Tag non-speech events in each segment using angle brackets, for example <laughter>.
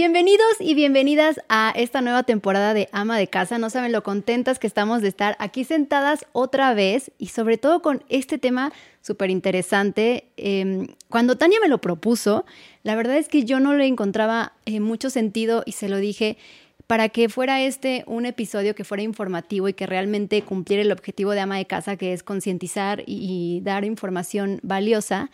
Bienvenidos y bienvenidas a esta nueva temporada de Ama de Casa. No saben lo contentas que estamos de estar aquí sentadas otra vez y sobre todo con este tema súper interesante. Em, cuando Tania me lo propuso, la verdad es que yo no le encontraba eh, mucho sentido y se lo dije para que fuera este un episodio que fuera informativo y que realmente cumpliera el objetivo de ama de casa, que es concientizar y, dar información valiosa.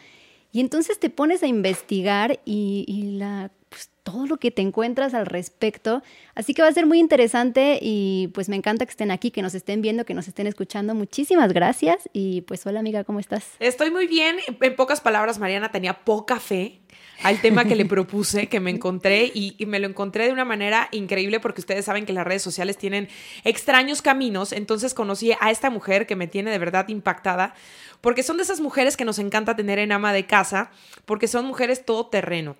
Y entonces te pones a investigar y, la pues, todo lo que te encuentras al respecto. Así que va a ser muy interesante y pues me encanta que estén aquí, que nos estén viendo, que nos estén escuchando. Muchísimas gracias y pues hola amiga, ¿cómo estás? Estoy muy bien. En pocas palabras, Mariana tenía poca fe al tema que le propuse, que me encontré y, me lo encontré de una manera increíble porque ustedes saben que las redes sociales tienen extraños caminos. Entonces conocí a esta mujer que me tiene de verdad impactada porque son de esas mujeres que nos encanta tener en ama de casa porque son mujeres todoterreno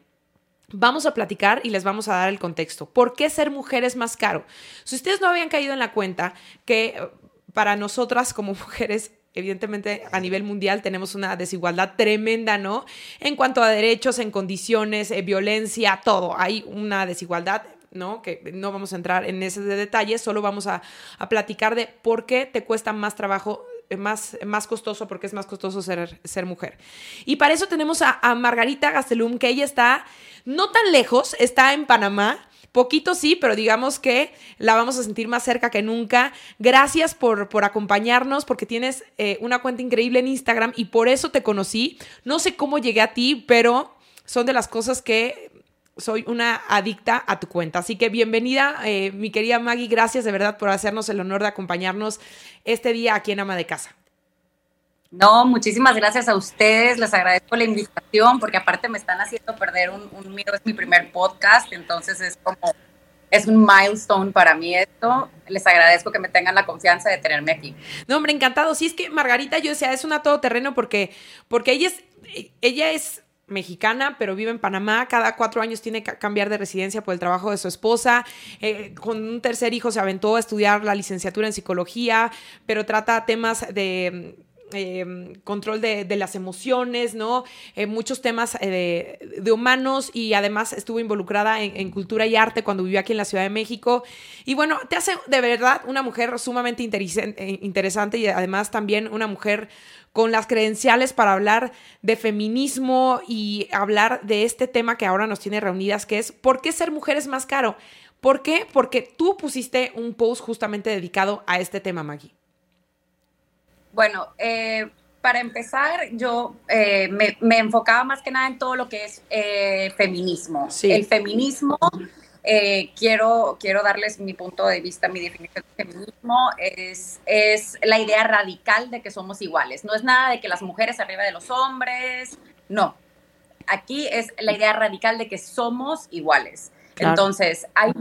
Vamos a platicar y les vamos a dar el contexto. ¿Por qué ser mujer es más caro? Si ustedes no habían caído en la cuenta que eh, para nosotras como <laughs> mujeres evidentemente a nivel mundial tenemos una desigualdad tremenda, ¿no? En cuanto a derechos, en condiciones, eh, violencia, todo. Hay una desigualdad, ¿no? Que no vamos a entrar en ese detalle, solo vamos a, platicar de por qué te cuesta más trabajo más, más costoso porque es más costoso ser, ser mujer. Y para eso tenemos a, Margarita Gastelum, que ella está no tan lejos, está en Panamá. Poquito sí, pero digamos que la vamos a sentir más cerca que nunca. Gracias por, por acompañarnos, porque tienes eh, una cuenta increíble en Instagram y por eso te conocí. No sé cómo llegué a ti, pero son de las cosas que soy una adicta a tu cuenta. Así que bienvenida, eh, mi querida Maggie. Gracias de verdad por hacernos el honor de acompañarnos este día aquí en Ama de Casa. No, muchísimas gracias a ustedes, les agradezco la invitación porque aparte me están haciendo perder un, un es mi primer podcast, entonces es como, es un milestone para mí esto, les agradezco que me tengan la confianza de tenerme aquí. No, hombre, encantado, sí es que Margarita, yo decía, es una todoterreno porque, porque ella es, ella es mexicana, pero vive en Panamá. Cada cuatro años tiene que cambiar de residencia por el trabajo de su esposa. Eh, con un tercer hijo se aventó a estudiar la licenciatura en psicología, pero trata temas de Em, control de, las emociones, ¿no? Eh, muchos temas eh, de, humanos y además estuvo involucrada en, cultura y arte cuando vivió aquí en la Ciudad de México. Y bueno, te hace de verdad una mujer sumamente eh, interesante y además también una mujer con las credenciales para hablar de feminismo y hablar de este tema que ahora nos tiene reunidas, que es ¿por qué ser mujer es más caro? ¿Por qué? Porque tú pusiste un post justamente dedicado a este tema, Maggie. Bueno, eh, para empezar, yo eh, me, enfocaba más que nada en todo lo que es eh, feminismo. El feminismo, quiero, quiero darles mi punto de vista, mi definición de feminismo, es, es la idea radical de que somos iguales. No es nada de que las mujeres arriba de los hombres, no. Aquí es la idea radical de que somos iguales. Entonces, hay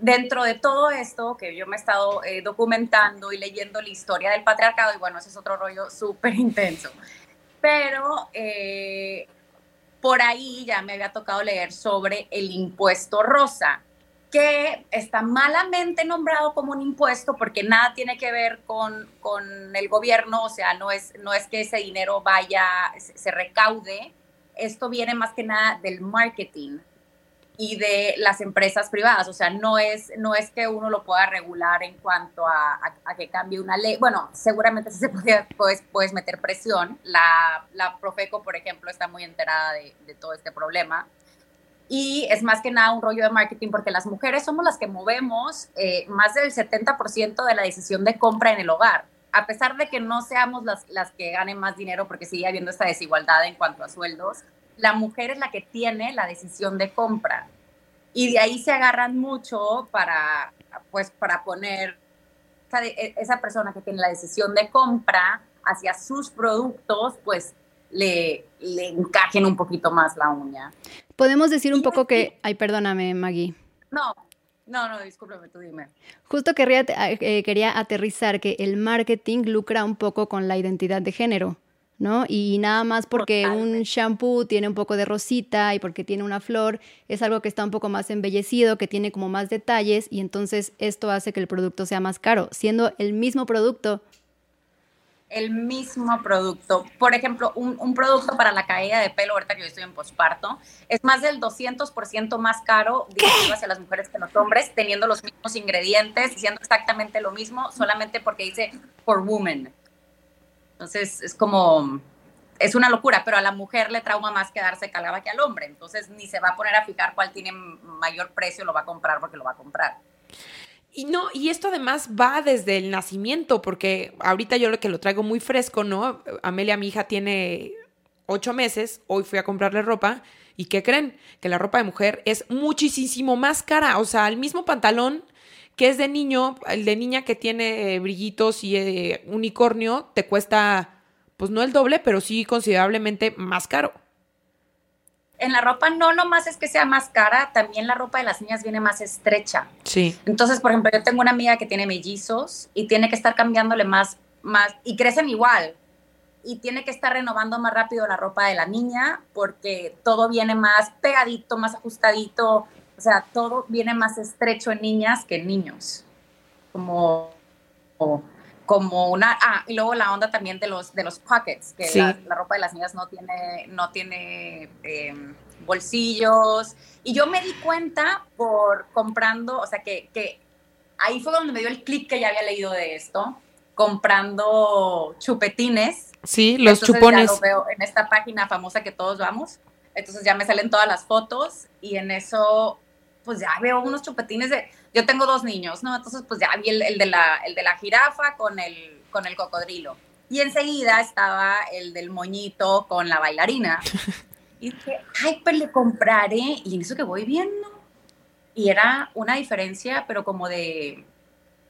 dentro de todo esto que yo me he estado eh, documentando y leyendo la historia del patriarcado, y bueno, ese es otro rollo súper intenso, pero eh, por ahí ya me había tocado leer sobre el impuesto rosa, que está malamente nombrado como un impuesto porque nada tiene que ver con, con el gobierno, o sea, no es, no es que ese dinero vaya, se recaude, esto viene más que nada del marketing, y de las empresas privadas. O sea, no es, no es que uno lo pueda regular en cuanto a, a, que cambie una ley. Bueno, seguramente sí se puede, puedes, puedes meter presión. La, la Profeco, por ejemplo, está muy enterada de, de todo este problema. Y es más que nada un rollo de marketing porque las mujeres somos las que movemos eh, más del 70% de la decisión de compra en el hogar. A pesar de que no seamos las, las que ganen más dinero porque sigue habiendo esta desigualdad en cuanto a sueldos, la mujer es la que tiene la decisión de compra. Y de ahí se agarran mucho para, pues, para poner e, esa persona que tiene la decisión de compra hacia sus productos, pues le, le encajen un poquito más la uña. Podemos decir un poco que, ay, perdóname, Maggie. No, no, no, discúlpame, tú dime. Justo quería, eh, quería aterrizar que el marketing lucra un poco con la identidad de género. ¿No? Y nada más porque un shampoo tiene un poco de rosita y porque tiene una flor, es algo que está un poco más embellecido, que tiene como más detalles y entonces esto hace que el producto sea más caro, siendo el mismo producto. el mismo producto. Por ejemplo, un, producto para la caída de pelo, ahorita que yo estoy en posparto, es más del 200% más caro dirigido hacia las mujeres que los hombres, teniendo los mismos ingredientes, diciendo exactamente lo mismo, solamente porque dice for women. Entonces, es como, es una locura, pero a la mujer le trauma más quedarse calada que al hombre. Entonces, ni se va a poner a fijar cuál tiene mayor precio, lo va a comprar porque lo va a comprar. Y no, y esto además va desde el nacimiento, porque ahorita yo lo que lo traigo muy fresco, ¿no? Amelia, mi hija, tiene ocho meses, hoy fui a comprarle ropa, ¿y qué creen? Que la ropa de mujer es muchísimo más cara, o sea, el mismo pantalón que es de niño, el de niña que tiene eh, brillitos y eh, unicornio, te cuesta, pues no el doble, pero sí considerablemente más caro en la ropa no nomás es que sea más cara, también la ropa de las niñas viene más estrecha. Sí. Entonces, por ejemplo, yo tengo una amiga que tiene mellizos y tiene que estar cambiándole más, más, y crecen igual. Y tiene que estar renovando más rápido la ropa de la niña porque todo viene más pegadito, más ajustadito. O sea, todo viene más estrecho en niñas que en niños. Como, como una ah y luego la onda también de los de los pockets que la, ropa de las niñas no tiene no tiene em, bolsillos. Y yo me di cuenta por comprando o sea que, que ahí fue donde me dio el clic que ya había leído de esto comprando chupetines. Sí los chupones ya lo veo en esta página famosa que todos vamos. Entonces ya me salen todas las fotos y en eso pues ya veo unos chupetines de yo tengo dos niños, ¿no? Entonces, pues ya vi el, de, la, el de la jirafa con el, con el cocodrilo. Y enseguida estaba el del moñito con la bailarina. <laughs> Y dije, ay, pues le compraré. Y en eso que voy viendo. Y era una diferencia, pero como de,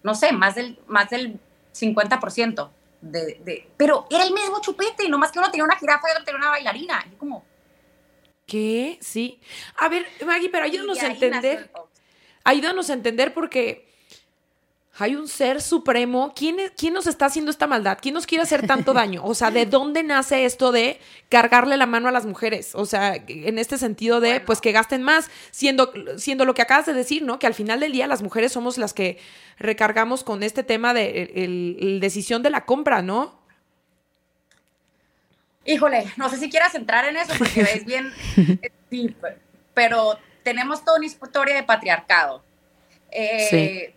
no sé, más del, más del 50%. De, de, pero era el mismo chupete, nomás que uno tenía una jirafa y otro tenía una bailarina. Y como... ¿Qué? Sí. A ver, Maggie, pero ayúdanos a entender ayúdanos a entender porque hay un ser supremo. ¿Quién, ¿Quién nos está haciendo esta maldad? ¿Quién nos quiere hacer tanto daño? O sea, ¿de dónde nace esto de cargarle la mano a las mujeres? O sea, en este sentido de, pues, que gasten más, siendo, siendo lo que acabas de decir, ¿no? Que al final del día las mujeres somos las que recargamos con este tema de la decisión de la compra, ¿no? Híjole, no sé si quieras entrar en eso porque ves bien, <laughs> sí, pero tenemos toda una historia de patriarcado. Eh,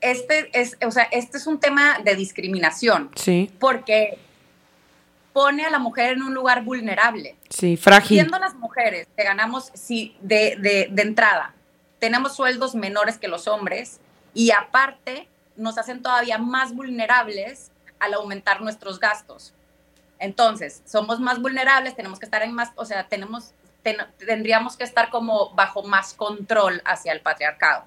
este es, o sea, este es un tema de discriminación. Sí. Porque pone a la mujer en un lugar vulnerable. Sí, frágil. Siendo las mujeres que ganamos sí, de, de, de entrada, tenemos sueldos menores que los hombres y aparte nos hacen todavía más vulnerables al aumentar nuestros gastos. Entonces, somos más vulnerables, tenemos que estar en más, o sea, tenemos tendríamos que estar como bajo más control hacia el patriarcado.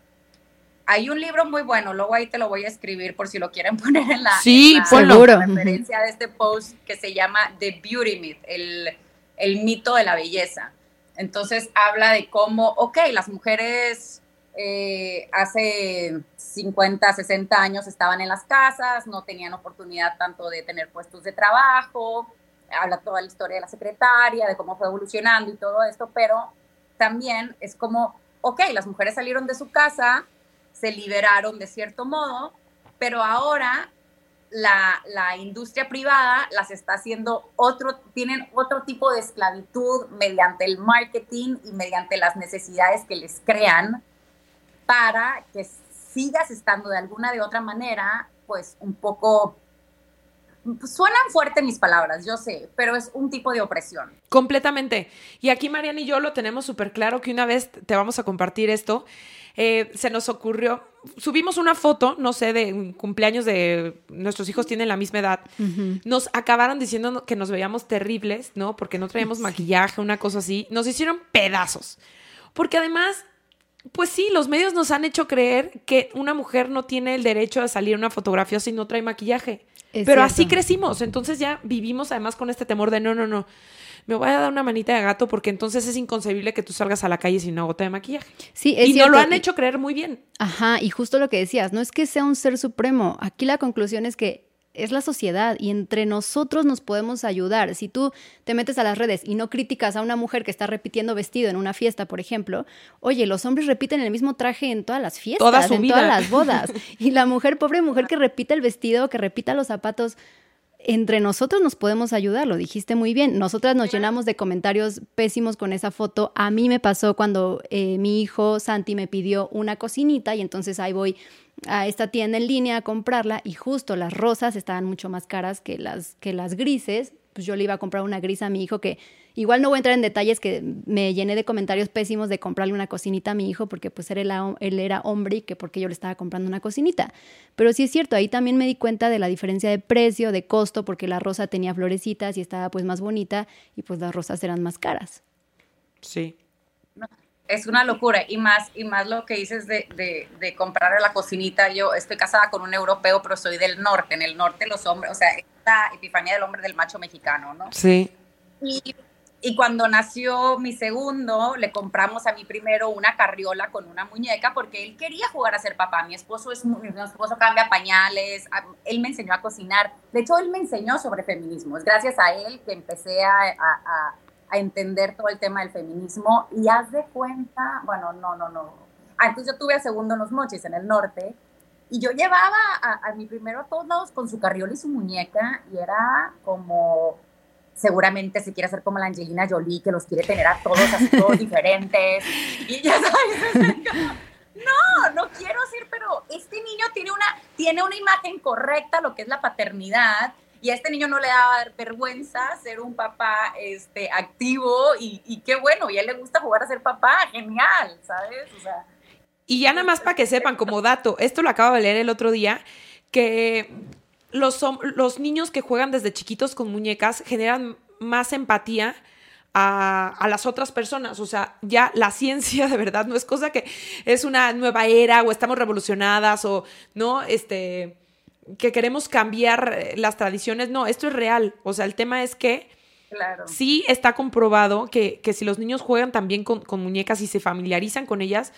Hay un libro muy bueno, luego ahí te lo voy a escribir por si lo quieren <laughs> poner en la, sí, referencia de este post que se llama The Beauty Myth, el, el mito de la belleza. Entonces habla de cómo, ok, las mujeres eh, hace 50, 60 años estaban en las casas, no tenían oportunidad tanto de tener puestos de trabajo, habla toda la historia de la secretaria, de cómo fue evolucionando y todo esto, pero también es como, ok, las mujeres salieron de su casa, se liberaron de cierto modo, pero ahora la, la, industria privada las está haciendo otro, tienen otro tipo de esclavitud mediante el marketing y mediante las necesidades que les crean para que sigas estando de alguna de otra manera, pues un poco suenan fuerte mis palabras, yo sé, pero es un tipo de opresión. Completamente. Y aquí Mariana y yo lo tenemos súper claro que una vez te vamos a compartir esto. Eh, se nos ocurrió, subimos una foto, no sé, de cumpleaños de nuestros hijos tienen la misma edad. Nos acabaron diciendo que nos veíamos terribles, ¿no? Porque no traíamos maquillaje, una cosa así. Nos hicieron pedazos. Porque además pues sí, los medios nos han hecho creer que una mujer no tiene el derecho a salir una fotografía si no trae maquillaje. Pero así crecimos, entonces ya vivimos además con este temor de no, no, no. Me voy a dar una manita de gato porque entonces es inconcebible que tú salgas a la calle sin una gota de maquillaje. Sí, es y no lo han hecho creer muy bien. Ajá, y justo lo que decías, no es que sea un ser supremo. Aquí la conclusión es que es la sociedad y entre nosotros nos podemos ayudar. Si tú te metes a las redes y no criticas a una mujer que está repitiendo vestido en una fiesta, por ejemplo, oye, los hombres repiten el mismo traje en todas las fiestas, en todas las bodas. <laughs> Y la mujer, pobre mujer que repite el vestido, que repita los zapatos, entre nosotros nos podemos ayudar, lo dijiste muy bien. Nosotras nos llenamos de comentarios pésimos con esa foto. A mí me pasó cuando eh, mi hijo Santi me pidió una cocinita y entonces ahí voy a esta tienda en línea a comprarla y justo las rosas estaban mucho más caras que las, que las grises. Pues yo le iba a comprar una gris a mi hijo que igual no voy a entrar en detalles que me llené de comentarios pésimos de comprarle una cocinita a mi hijo porque pues él era, él era hombre y que porque yo le estaba comprando una cocinita. Pero sí es cierto, ahí también me di cuenta de la diferencia de precio, de costo, porque la rosa tenía florecitas y estaba pues más bonita y pues las rosas eran más caras. Sí, es una locura y más y más lo que dices de, de, de comprar la cocinita. Yo estoy casada con un europeo, pero soy del norte. En el norte los hombres, o sea, esta epifanía del hombre del macho mexicano, ¿no? Sí. Y, y cuando nació mi segundo, le compramos a mi primero una carriola con una muñeca porque él quería jugar a ser papá. Mi esposo es mi esposo cambia pañales, él me enseñó a cocinar. De hecho, él me enseñó sobre feminismo. Es gracias a él que empecé a, a a entender todo el tema del feminismo y haz de cuenta, bueno, no, no, no. Antes yo tuve a segundo en los mochis, en el norte, y yo llevaba a, mi primero a todos lados con su carriola y su muñeca, y era como, seguramente se quiere hacer como la Angelina Jolie, que los quiere tener a todos así, <laughs> todos diferentes, y ya sabes, <laughs> no, no quiero decir, pero este niño tiene una, tiene una imagen correcta, lo que es la paternidad, y a este niño no le daba vergüenza ser un papá este, activo y, qué bueno, y a él le gusta jugar a ser papá, genial, ¿sabes? O sea, y ya nada más para que sepan, como dato, esto lo acabo de leer el otro día, que los, los niños que juegan desde chiquitos con muñecas generan más empatía a, a, las otras personas. O sea, ya la ciencia de verdad no es cosa que es una nueva era o estamos revolucionadas o no, este que queremos cambiar eh, las tradiciones. No, esto es real. O sea, el tema es que sí está comprobado que, que, si los niños juegan también con, con muñecas y se familiarizan con ellas,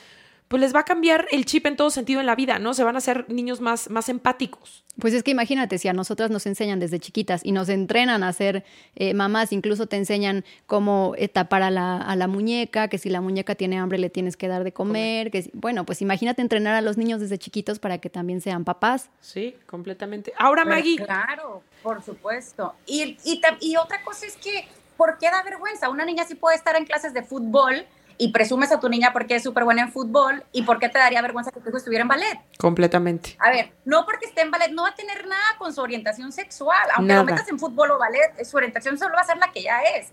pues les va a cambiar el chip en todo sentido en la vida, ¿no? Se van a hacer niños más, más empáticos. Pues es que imagínate, si a nosotras nos enseñan desde chiquitas y nos entrenan a ser eh, mamás, incluso te enseñan cómo tapar a la, a la, muñeca, que si la muñeca tiene hambre le tienes que dar de comer, que bueno, pues imagínate entrenar a los niños desde chiquitos para que también sean papás. Sí, completamente. Ahora, Maggie. Claro, por supuesto. Y, y, y otra cosa es que, ¿por qué da vergüenza? Una niña sí puede estar en clases de fútbol y presumes a tu niña porque es súper buena en fútbol y por qué te daría vergüenza que tu hijo estuviera en ballet. Completamente. A ver, no porque esté en ballet no va a tener nada con su orientación sexual. Aunque lo metas en fútbol o ballet, su orientación solo va a ser la que ya es.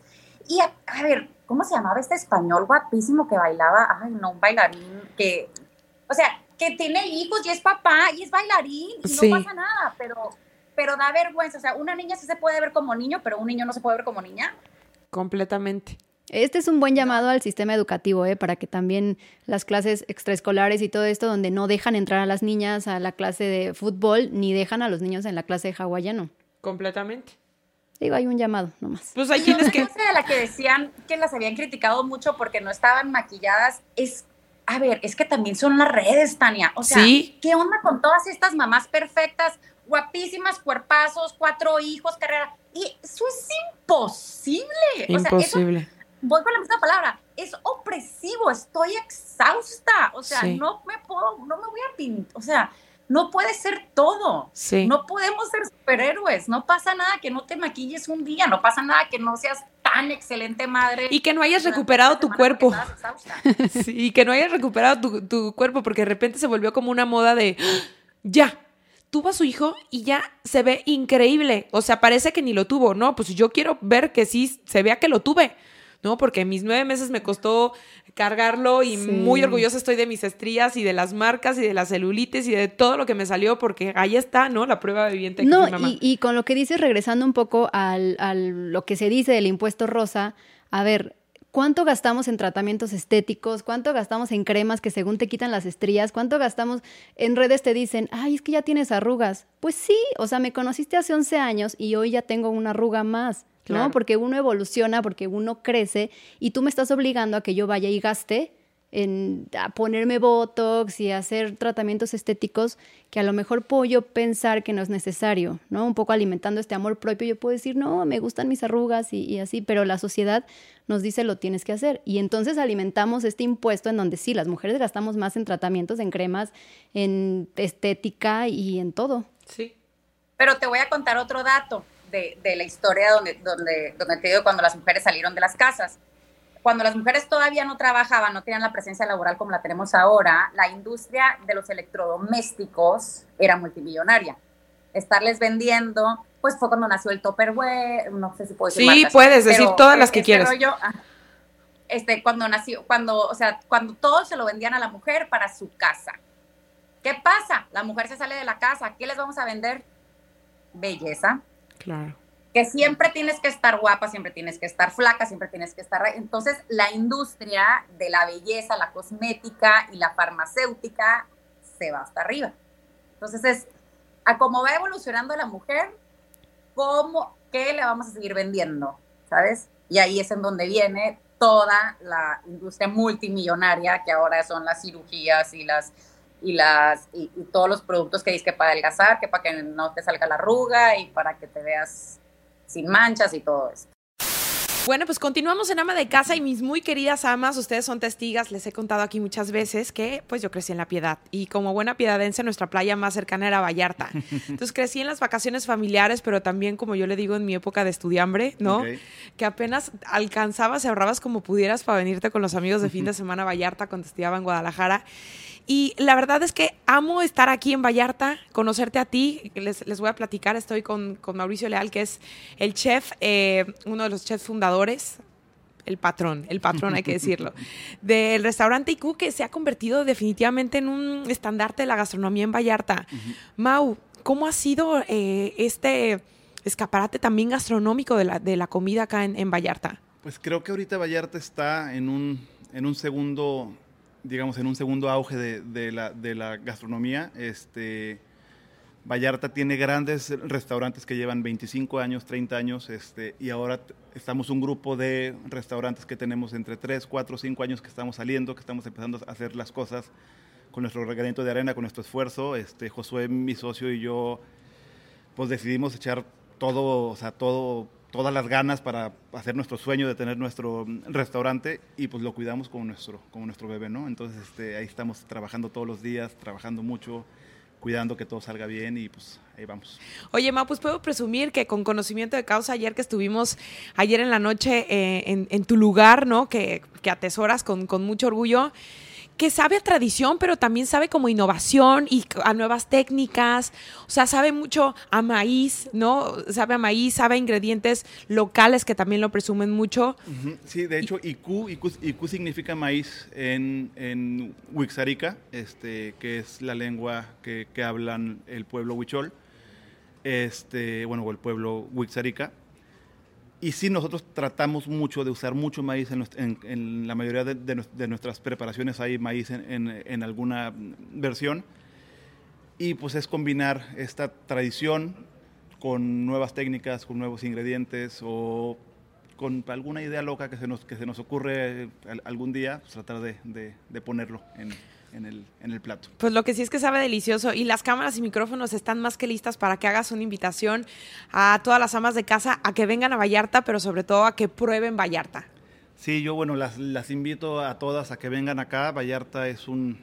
Y a, ver, ¿cómo se llamaba este español guapísimo que bailaba? Ay, no, un bailarín que, o sea, que tiene hijos y es papá y es bailarín y no pasa nada, pero, pero da vergüenza. O sea, una niña sí se puede ver como niño, pero un niño no se puede ver como niña. Completamente. Este es un buen llamado al sistema educativo, ¿eh? para que también las clases extraescolares y todo esto, donde no dejan entrar a las niñas a la clase de fútbol, ni dejan a los niños en la clase de hawaiano. Completamente. Digo, hay un llamado nomás. Pues hay quienes que... <laughs> de la que decían que las habían criticado mucho porque no estaban maquilladas es... A ver, es que también son las redes, Tania. O sea, ¿qué onda con todas estas mamás perfectas, guapísimas, cuerpazos, cuatro hijos, carrera? Y eso es imposible. Imposible voy con la misma palabra, es opresivo, estoy exhausta, o sea, no me puedo, no me voy a pintar, o sea, no puede ser todo. No podemos ser superhéroes. No pasa nada que no te maquilles un día. No pasa nada que no seas tan excelente madre. Y que no hayas recuperado tu cuerpo. <laughs> sí, y que no hayas recuperado tu, tu, cuerpo porque de repente se volvió como una moda de <gasps> ya. Tuvo a su hijo y ya se ve increíble. O sea, parece que ni lo tuvo. No, pues yo quiero ver que sí se vea que lo tuve. ¿No? Porque mis nueve meses me costó cargarlo y muy orgullosa estoy de mis estrías y de las marcas y de la celulitis y de todo lo que me salió porque ahí está, ¿no? La prueba viviente. No, Y, y, con lo que dices, regresando un poco al, al lo que se dice del impuesto rosa, a ver, ¿Cuánto gastamos en tratamientos estéticos? ¿Cuánto gastamos en cremas que según te quitan las estrías? ¿Cuánto gastamos en redes te dicen, ay, es que ya tienes arrugas? Pues sí, o sea, me conociste hace 11 años y hoy ya tengo una arruga más. ¿No? Porque uno evoluciona, porque uno crece y tú me estás obligando a que yo vaya y gaste en a ponerme botox y hacer tratamientos estéticos que a lo mejor puedo yo pensar que no es necesario, ¿no? Un poco alimentando este amor propio, yo puedo decir, no, me gustan mis arrugas y, y, así, pero la sociedad nos dice lo tienes que hacer. Y entonces alimentamos este impuesto en donde sí, las mujeres gastamos más en tratamientos, en cremas, en estética y en todo. Sí. Pero te voy a contar otro dato de, de, la historia donde, donde, donde te digo cuando las mujeres salieron de las casas. Cuando las mujeres todavía no trabajaban, no tenían la presencia laboral como la tenemos ahora, la industria de los electrodomésticos era multimillonaria. Estarles vendiendo, pues fue cuando nació el Tupperware, no sé si puedo decir Sí, puedes decir todas las que este quieras. Este, cuando nació, cuando, o sea, cuando todos se lo vendían a la mujer para su casa. ¿Qué pasa? La mujer se sale de la casa, ¿qué les vamos a vender? Belleza. Claro. Que siempre tienes que estar guapa, siempre tienes que estar flaca, siempre tienes que estar... Entonces, la industria de la belleza, la cosmética y la farmacéutica se va hasta arriba. Entonces, es a cómo va evolucionando la mujer, cómo, qué le vamos a seguir vendiendo, ¿sabes? Y ahí es en donde viene toda la industria multimillonaria que ahora son las cirugías y las y las y, todos los productos que dices que para adelgazar, que para que no te salga la arruga y para que te veas sin manchas y todo esto. Bueno, pues continuamos en ama de casa y mis muy queridas amas, ustedes son testigas, les he contado aquí muchas veces que pues yo crecí en la Piedad y como buena piedadense nuestra playa más cercana era Vallarta. <laughs> Entonces crecí en las vacaciones familiares, pero también como yo le digo en mi época de estudiambre, ¿no? Que apenas alcanzabas y ahorrabas como pudieras para venirte con los amigos de fin de <laughs> semana a Vallarta cuando estudiaba en Guadalajara. Y la verdad es que amo estar aquí en Vallarta, conocerte a ti. Les, les voy a platicar, estoy con, con, Mauricio Leal, que es el chef, eh, uno de los chefs fundadores, el patrón, el patrón hay que decirlo, <laughs> del restaurante IQ que se ha convertido definitivamente en un estandarte de la gastronomía en Vallarta. Mau, ¿cómo ha sido eh, este escaparate también gastronómico de la, de la comida acá en, en, Vallarta? Pues creo que ahorita Vallarta está en un, en un segundo digamos, en un segundo auge de, la, de la, gastronomía. Este, Vallarta tiene grandes restaurantes que llevan 25 años, 30 años, este, y ahora estamos un grupo de restaurantes que tenemos entre 3, 4, 5 años que estamos saliendo, que estamos empezando a hacer las cosas con nuestro regalito de arena, con nuestro esfuerzo. Este, Josué, mi socio y yo, pues decidimos echar todo, o sea, todo todas las ganas para hacer nuestro sueño de tener nuestro restaurante y pues lo cuidamos como nuestro, como nuestro bebé, ¿no? Entonces este, ahí estamos trabajando todos los días, trabajando mucho, cuidando que todo salga bien y pues ahí vamos. Oye, Ma, pues puedo presumir que con conocimiento de causa, ayer que estuvimos, ayer en la noche eh, en, tu lugar, ¿no? Que, que atesoras con, con mucho orgullo que sabe a tradición, pero también sabe como innovación y a nuevas técnicas. O sea, sabe mucho a maíz, ¿no? Sabe a maíz, sabe a ingredientes locales que también lo presumen mucho. Sí, de hecho, IQ, IQ, significa maíz en, en Wixarica, este, que es la lengua que, que hablan el pueblo huichol, este, bueno, o el pueblo Wixarica. Y sí, nosotros tratamos mucho de usar mucho maíz en, la mayoría de, nuestras preparaciones. Hay maíz en, alguna versión. Y pues es combinar esta tradición con nuevas técnicas, con nuevos ingredientes o con alguna idea loca que se nos, que se nos ocurre algún día, pues tratar de ponerlo en, en el, en el plato. Pues lo que sí es que sabe delicioso y las cámaras y micrófonos están más que listas para que hagas una invitación a todas las amas de casa a que vengan a Vallarta, pero sobre todo a que prueben Vallarta. Sí, yo bueno, las, las invito a todas a que vengan acá. Vallarta es un,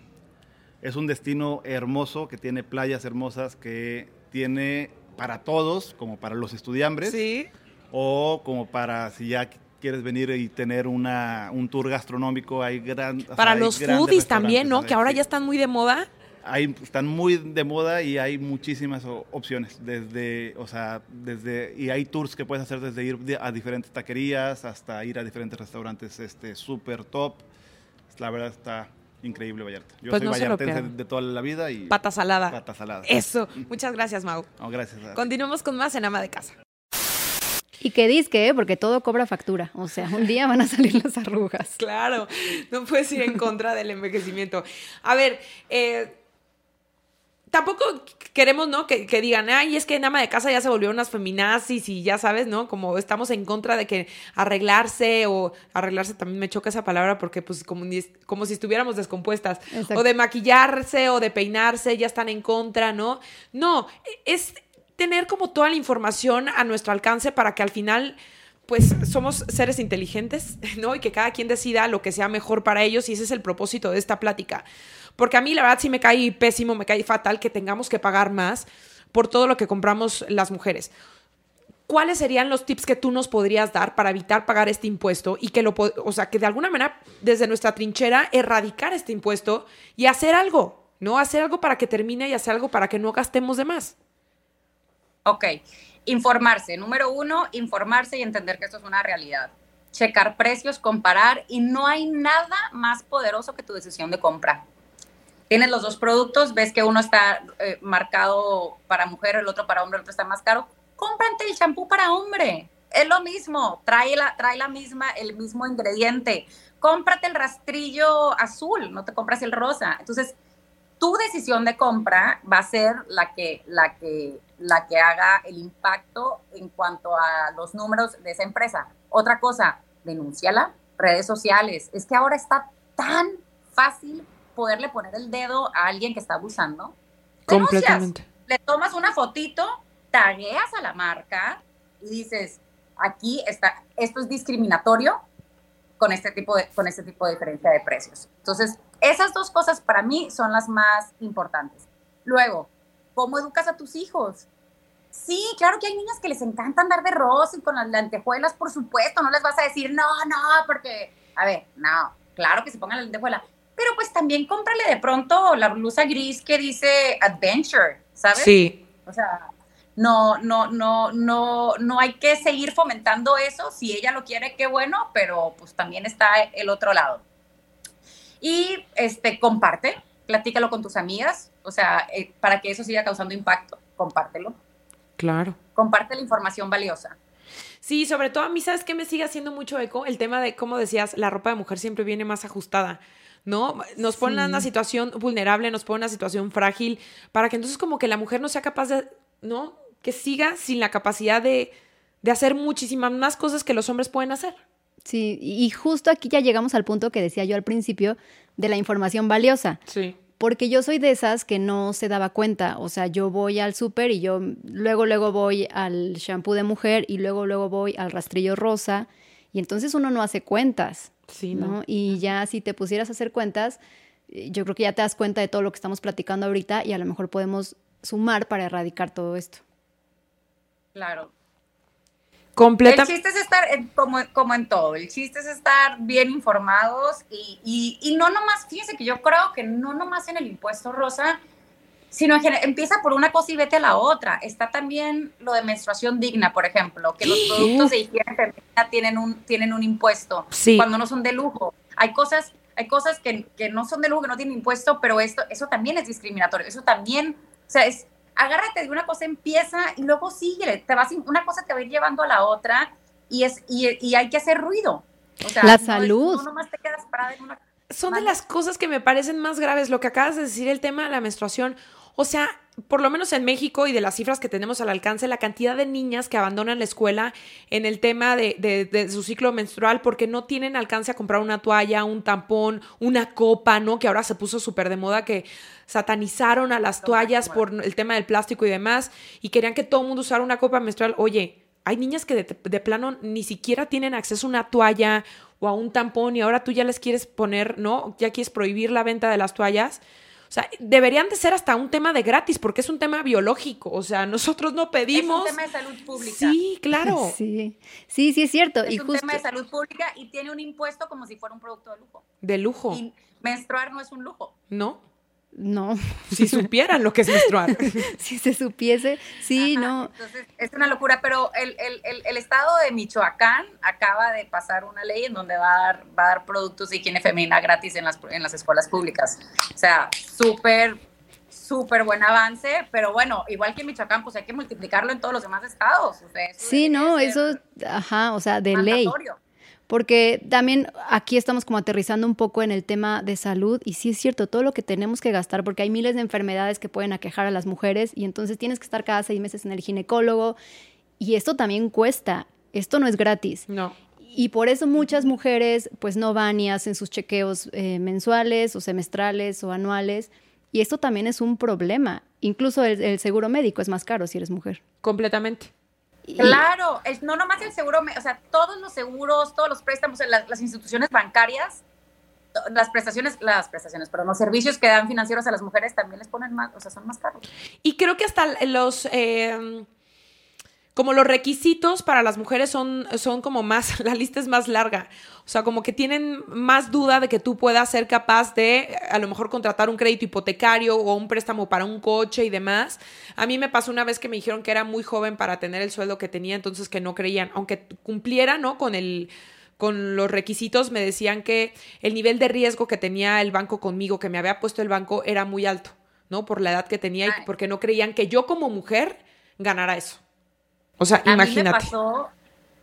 es un destino hermoso que tiene playas hermosas, que tiene para todos, como para los estudiantes. Sí. O como para si ya quieres venir y tener una, un tour gastronómico, hay gran... Para los foodies también, ¿no? Que ahora ya están muy de moda. Hay, están muy de moda y hay muchísimas opciones, desde, o sea, desde, y hay tours que puedes hacer desde ir a diferentes taquerías hasta ir a diferentes restaurantes este súper top. La verdad está increíble Vallarta. Yo pues soy vallartense de toda la vida y... Pata salada. Pata salada. Eso. <laughs> Muchas gracias, Mau. No, gracias. Continuamos con más en Ama de Casa. Y que disque, ¿eh? porque todo cobra factura. O sea, un día van a salir las arrugas. <laughs> Claro, no puedes ir en contra del envejecimiento. A ver, eh, tampoco queremos, ¿no? Que, digan, ay, es que en ama de casa ya se volvió unas feminazis y ya sabes, ¿no? Como estamos en contra de que arreglarse o arreglarse también me choca esa palabra porque pues como, como si estuviéramos descompuestas. O de maquillarse o de peinarse, ya están en contra, ¿no? No, es tener como toda la información a nuestro alcance para que al final pues somos seres inteligentes, <laughs> ¿no? Y que cada quien decida lo que sea mejor para ellos y ese es el propósito de esta plática. Porque a mí la verdad sí me cae pésimo, me cae fatal que tengamos que pagar más por todo lo que compramos las mujeres. ¿cuáles serían los tips que tú nos podrías dar para evitar pagar este impuesto y que lo, o sea, que de alguna manera desde nuestra trinchera erradicar este impuesto y hacer algo, ¿no? Hacer algo para que termine y hacer algo para que no gastemos de más. Ok, informarse. Número uno, informarse y entender que esto es una realidad. Checar precios, comparar y no hay nada más poderoso que tu decisión de compra. Tienes los dos productos, ves que uno está eh, marcado para mujer, el otro para hombre, el otro está más caro cómprate el champú para hombre. Es lo mismo, trae la, trae la misma, el mismo ingrediente. Cómprate el rastrillo azul, no te compras el rosa. Entonces, tu decisión de compra va a ser la que, la que, la que haga el impacto en cuanto a los números de esa empresa. Otra cosa, denúnciala, redes sociales. Es que ahora está tan fácil poderle poner el dedo a alguien que está abusando. Completamente. Le tomas una fotito tagueas a la marca y dices, aquí está, esto es discriminatorio con este tipo de, con este tipo de diferencia de precios. Entonces, esas dos cosas para mí son las más importantes. Luego, ¿cómo educas a tus hijos? Sí, claro que hay niñas que les encanta andar de rosa y con las lentejuelas, por supuesto, no les vas a decir, no, no, porque, a ver, no, claro que se pongan la lentejuela, pero pues también cómprale de pronto la blusa gris que dice adventure, ¿sabes? Sí. O sea, no, no, no, no, no hay que seguir fomentando eso. Si ella lo quiere, qué bueno, pero pues también está el otro lado. Y este, comparte, platícalo con tus amigas, o sea, eh, para que eso siga causando impacto, compártelo. Claro. Comparte la información valiosa. Sí, sobre todo a mí, ¿sabes qué me sigue haciendo mucho eco? El tema de, como decías, la ropa de mujer siempre viene más ajustada. ¿no? Nos pone en una situación vulnerable, nos pone en una situación frágil, para que entonces como que la mujer no sea capaz de, ¿no? que siga sin la capacidad de, hacer muchísimas más cosas que los hombres pueden hacer. Sí, y justo aquí ya llegamos al punto que decía yo al principio de la información valiosa. Sí. Porque yo soy de esas que no se daba cuenta. O sea, yo voy al súper y yo luego, luego voy al shampoo de mujer y luego, luego voy al rastrillo rosa. Y entonces uno no hace cuentas. Sí, ¿no? Y ya si te pusieras a hacer cuentas, eh, yo creo que ya te das cuenta de todo lo que estamos platicando ahorita y a lo mejor podemos sumar para erradicar todo esto. Claro. Completa. El chiste es estar como, como, en todo, el chiste es estar bien informados y, y, y, no nomás, fíjense que yo creo que no nomás en el impuesto rosa, sino en empieza por una cosa y vete a la otra. Está también lo de menstruación digna, por ejemplo, que los <gasps> productos de higiene femenina tienen un, tienen un impuesto cuando no son de lujo. Hay cosas, hay cosas que, que, no son de lujo, que no tienen impuesto, pero esto, eso también es discriminatorio. Eso también, o sea, es, agárrate de una cosa, empieza y luego sigue, te vas, una cosa te va a ir llevando a la otra y, es, y, hay que hacer ruido. O sea, la salud. te quedas parada en una... Son de las cosas que me parecen más graves, lo que acabas de decir, el tema de la menstruación. O sea, por lo menos en México y de las cifras que tenemos al alcance, la cantidad de niñas que abandonan la escuela en el tema de, de, su ciclo menstrual porque no tienen alcance a comprar una toalla, un tampón, una copa, ¿no? Que ahora se puso súper de moda que satanizaron a las toallas por el tema del plástico y demás y querían que todo el mundo usara una copa menstrual. Oye, hay niñas que de, de, plano ni siquiera tienen acceso a una toalla o a un tampón y ahora tú ya les quieres poner, ¿no? Ya quieres prohibir la venta de las toallas. O sea, deberían de ser hasta un tema de gratis porque es un tema biológico. O sea, nosotros no pedimos. Es un tema de salud pública. Sí, claro. <laughs> Sí, sí, sí es cierto. Es un tema de salud pública y tiene un impuesto como si fuera un producto de lujo. De lujo. Y menstruar no es un lujo. No. No. Si supieran lo que es menstruar. <laughs> si se supiese, sí, no. Entonces, es una locura, pero el, estado de Michoacán acaba de pasar una ley en donde va a dar, va a dar productos de higiene femenina gratis en las, en las escuelas públicas. O sea, súper, súper buen avance, pero bueno, igual que en Michoacán, pues hay que multiplicarlo en todos los demás estados. sí, no, eso, ajá, o sea, de ley porque también aquí estamos como aterrizando un poco en el tema de salud y sí es cierto, todo lo que tenemos que gastar, porque hay miles de enfermedades que pueden aquejar a las mujeres y entonces tienes que estar cada seis meses en el ginecólogo y esto también cuesta, esto no es gratis. No. Y por eso muchas mujeres pues no van y hacen sus chequeos eh, mensuales o semestrales o anuales y esto también es un problema. Incluso el seguro médico es más caro si eres mujer. Completamente. Claro, es, no nomás el seguro, o sea, todos los seguros, todos los préstamos, las, las instituciones bancarias, las prestaciones, las prestaciones, pero los servicios que dan financieros a las mujeres también les ponen más, o sea, son más caros. Y creo que hasta los, eh, como los requisitos para las mujeres son, son como más, <laughs> la lista es más larga. O sea, como que tienen más duda de que tú puedas ser capaz de a lo mejor contratar un crédito hipotecario o un préstamo para un coche y demás. A mí me pasó una vez que me dijeron que era muy joven para tener el sueldo que tenía, entonces que no creían, aunque cumpliera, ¿no? Con el con los requisitos me decían que el nivel de riesgo que tenía el banco conmigo, que me había puesto el banco, era muy alto, ¿no? Por la edad que tenía y porque no creían que yo como mujer ganara eso. O sea, imagínate. Mí me pasó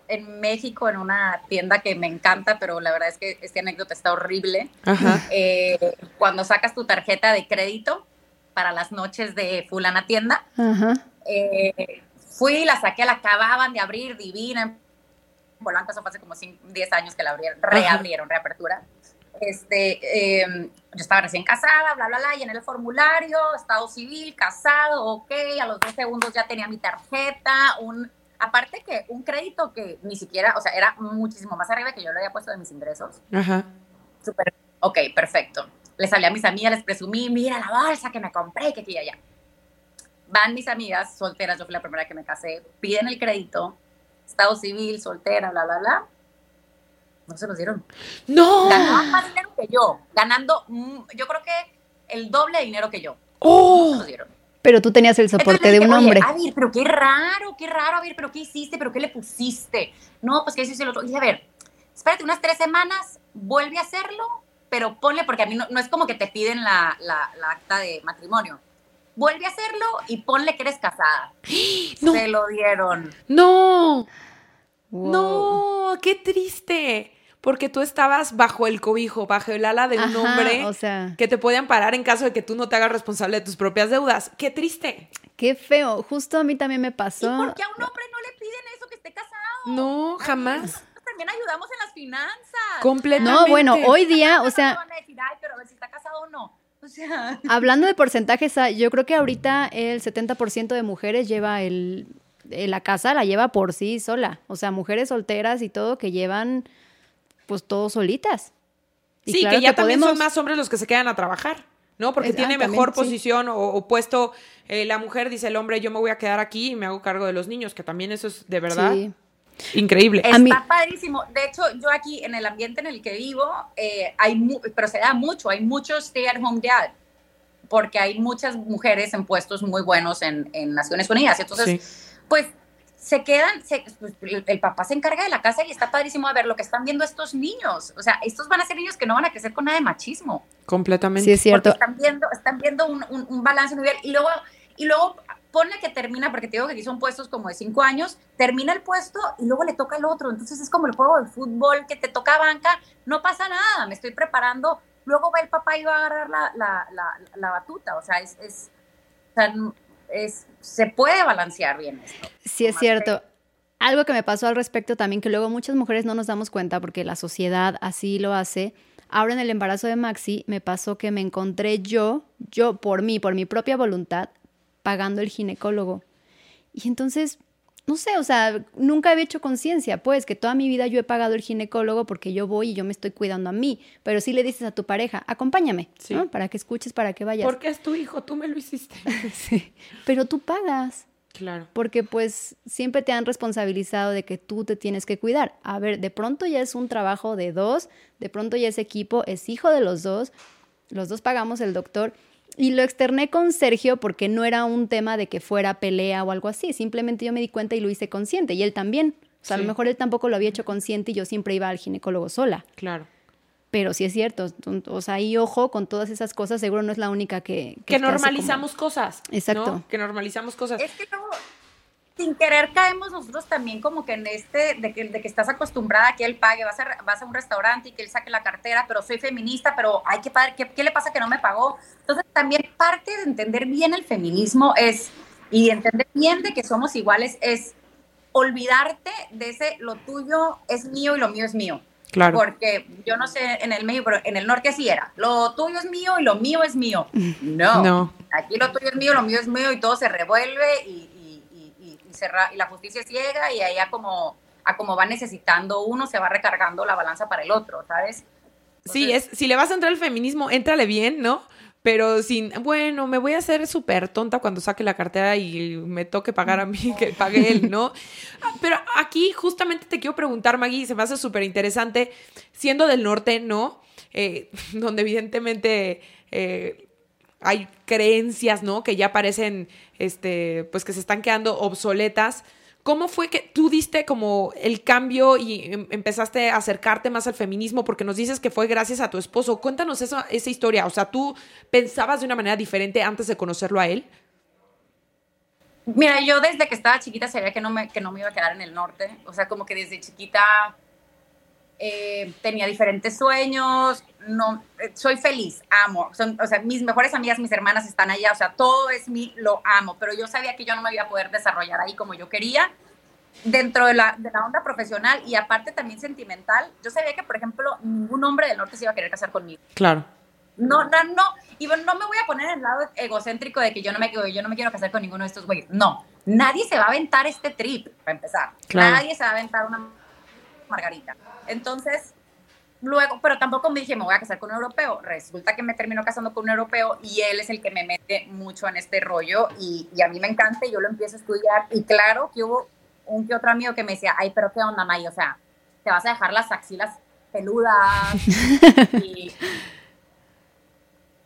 en México en una tienda que me encanta, pero la verdad es que esta anécdota está horrible. Eh, cuando sacas tu tarjeta de crédito para las noches de fulana tienda, eh, fui, la saqué, la acababan de abrir, divina. Polanco, eso fue hace como 10 años que la abrieron, reabrieron, reapertura. Este, em, yo estaba recién casada, bla, bla, bla, llené el formulario, estado civil, casado, ok, a los dos segundos ya tenía mi tarjeta, un, aparte que un crédito que ni siquiera, o sea, era muchísimo más arriba que yo lo había puesto de mis ingresos. Ajá. Súper, ok, perfecto. Les hablé a mis amigas, les presumí, mira la bolsa que me compré, que aquí y allá. Van mis amigas solteras, yo fui la primera que me casé, piden el crédito, estado civil, soltera, bla, bla, bla no se los dieron. No. Ganaban más dinero que yo, ganando, mm, yo creo que el doble de dinero que yo. Oh. No se los dieron. Pero tú tenías el soporte de un hombre. A ver, pero qué raro, qué raro, a ver, pero qué hiciste, pero qué le pusiste. No, pues qué hiciste el otro. Y a ver, espérate unas tres semanas, vuelve a hacerlo, pero ponle, porque a mí no, no es como que te piden la, la, acta de matrimonio. Vuelve a hacerlo y ponle que eres casada. <gasps> No. Se lo dieron. No. No, qué triste. Porque tú estabas bajo el cobijo, bajo el ala de un hombre que te podían parar en caso de que tú no te hagas responsable de tus propias deudas. Qué triste. Qué feo. Justo a mí también me pasó. ¿Y por qué a un hombre no le piden eso que esté casado? No, jamás. También ayudamos en las finanzas. Completamente. No, bueno, hoy día, o sea. pero a ver si está casado o no. O sea. Hablando de porcentajes, ah, yo creo que ahorita el 70% de mujeres lleva el eh, la casa la lleva por sí sola. O sea, mujeres solteras y todo que llevan pues todo solitas. sí, que ya también son más hombres los que se quedan a trabajar, ¿no? Porque tiene mejor posición o, puesto eh, la mujer, dice el hombre, yo me voy a quedar aquí y me hago cargo de los niños, que también eso es de verdad increíble. Está padrísimo. De hecho, yo aquí en el ambiente en el que vivo, eh, hay pero se da mucho, hay muchos stay at home dad porque hay muchas mujeres en puestos muy buenos en, Naciones Unidas. Entonces, pues se quedan, pues, el, papá se encarga de la casa y está padrísimo a ver lo que están viendo estos niños. O sea, estos van a ser niños que no van a crecer con nada de machismo. Completamente. Sí, es cierto. están viendo, están viendo un, un, balance nivel. Y luego, y luego ponle que termina, porque te digo que aquí son puestos como de cinco años, termina el puesto y luego le toca al otro. Entonces es como el juego de fútbol que te toca banca, no pasa nada, me estoy preparando. Luego va el papá y va a agarrar la, la, la, batuta. O sea, es, es o sea, es, se puede balancear bien esto. Sí, es cierto. Algo que me pasó al respecto también, que luego muchas mujeres no nos damos cuenta porque la sociedad así lo hace. Ahora en el embarazo de Maxi me pasó que me encontré yo, yo por mí, por mi propia voluntad, pagando el ginecólogo. Y entonces no sé, o sea, nunca había hecho conciencia, pues, que toda mi vida yo he pagado el ginecólogo porque yo voy y yo me estoy cuidando a mí, pero sí le dices a tu pareja, acompáñame, ¿no? Para que escuches, para que vayas. Porque es tu hijo, tú me lo hiciste. <laughs> sí, pero tú pagas. Claro. Porque pues siempre te han responsabilizado de que tú te tienes que cuidar. A ver, de pronto ya es un trabajo de dos, de pronto ya es equipo, es hijo de los dos, los dos pagamos el doctor y lo externé con Sergio porque no era un tema de que fuera pelea o algo así, simplemente yo me di cuenta y lo hice consciente y él también. O sea, a lo mejor él tampoco lo había hecho consciente y yo siempre iba al ginecólogo sola. Claro. Pero sí es cierto, o sea, ahí ojo con todas esas cosas, seguro no es la única que... Que, normalizamos cosas. Exacto. Que normalizamos cosas. Es que sin querer caemos nosotros también como que en este, de que, de que estás acostumbrada a que él pague, vas a, vas a un restaurante y que él saque la cartera, pero soy feminista, pero hay que pagar, ¿qué, ¿qué, le pasa que no me pagó? Entonces también parte de entender bien el feminismo es, y entender bien de que somos iguales, es olvidarte de ese, lo tuyo es mío y lo mío es mío. Claro. Porque yo no sé en el medio, pero en el norte así era. Lo tuyo es mío y lo mío es mío. No. no. Aquí lo tuyo es mío, lo mío es mío y todo se revuelve y, y la justicia ciega y ahí a como, a como va necesitando uno, se va recargando la balanza para el otro, ¿sabes? sí, es, si le vas a entrar al feminismo, éntrale bien, ¿no? pero sin, bueno, me voy a hacer súper tonta cuando saque la cartera y me toque pagar a mí, <laughs> que pague él, ¿no? Pero aquí justamente te quiero preguntar, Maggie, se me hace súper interesante, siendo del norte, ¿no? Eh, <laughs> donde evidentemente eh, hay creencias, ¿no? Que ya parecen, este, pues que se están quedando obsoletas. ¿Cómo fue que tú diste como el cambio y em, empezaste a acercarte más al feminismo? Porque nos dices que fue gracias a tu esposo. Cuéntanos esa, esa historia. O sea, ¿tú pensabas de una manera diferente antes de conocerlo a él? Mira, yo desde que estaba chiquita sabía que no me, que no me iba a quedar en el norte. O sea, como que desde chiquita eh, tenía diferentes sueños, no, eh, soy feliz, amo, son, o sea, mis mejores amigas, mis hermanas están allá, o sea, todo es mi, lo amo, pero yo sabía que yo no me iba a poder desarrollar ahí como yo quería, dentro de la, de la onda profesional y aparte también sentimental, yo sabía que, por ejemplo, ningún hombre del norte se iba a querer casar conmigo. Claro. No, no, no, y bueno, no me voy a poner en el lado egocéntrico de que yo no me, yo no me quiero casar con ninguno de estos güeyes, no, nadie se va a aventar este trip, para empezar, nadie se va a aventar una margarita. Entonces, luego, pero tampoco me dije, me voy a casar con un europeo. Resulta que me termino casando con un europeo y él es el que me mete mucho en este rollo y, a mí me encanta y yo lo empiezo a estudiar. Y claro que hubo un que otro amigo que me decía, ay, pero qué onda, May, o sea, te vas a dejar las axilas peludas <laughs> y...